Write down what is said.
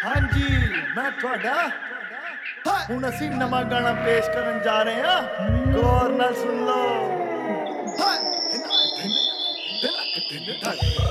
ਹਾਂਜੀ ਮੈਂ ਤੁਹਾਡਾ ਹੁਣ ਅਸੀਂ ਨਵਾਂ ਗਾਣਾ ਪੇਸ਼ ਕਰਨ ਜਾ ਰਹੇ ਹਾਂ ਗੌਰ ਨਾਲ ਸੁਣ ਲਓ ਆਜੋ